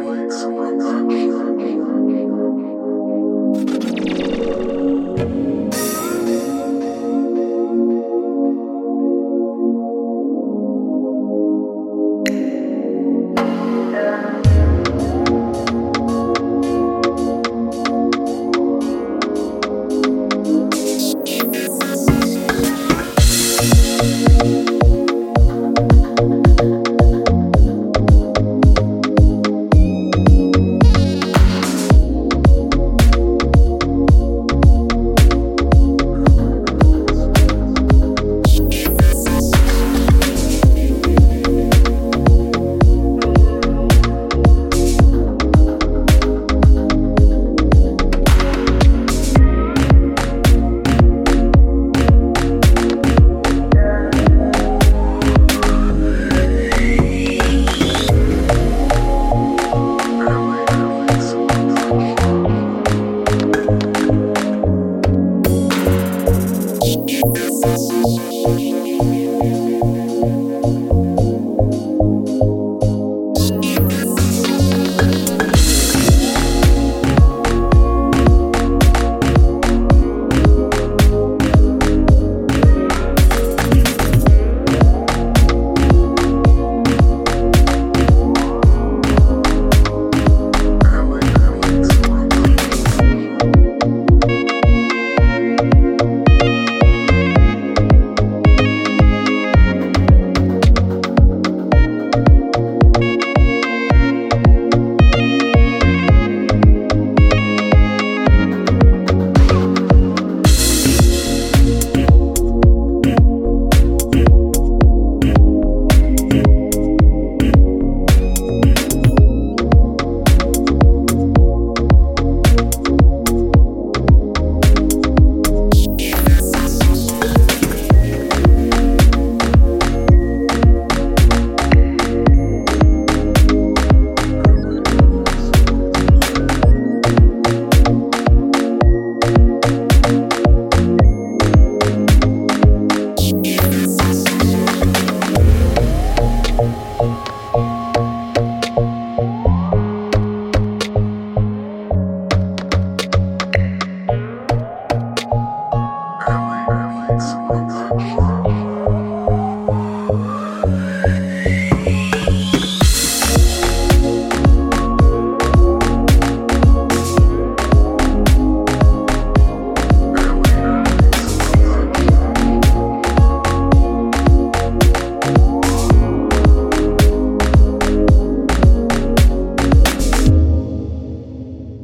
Airways Online.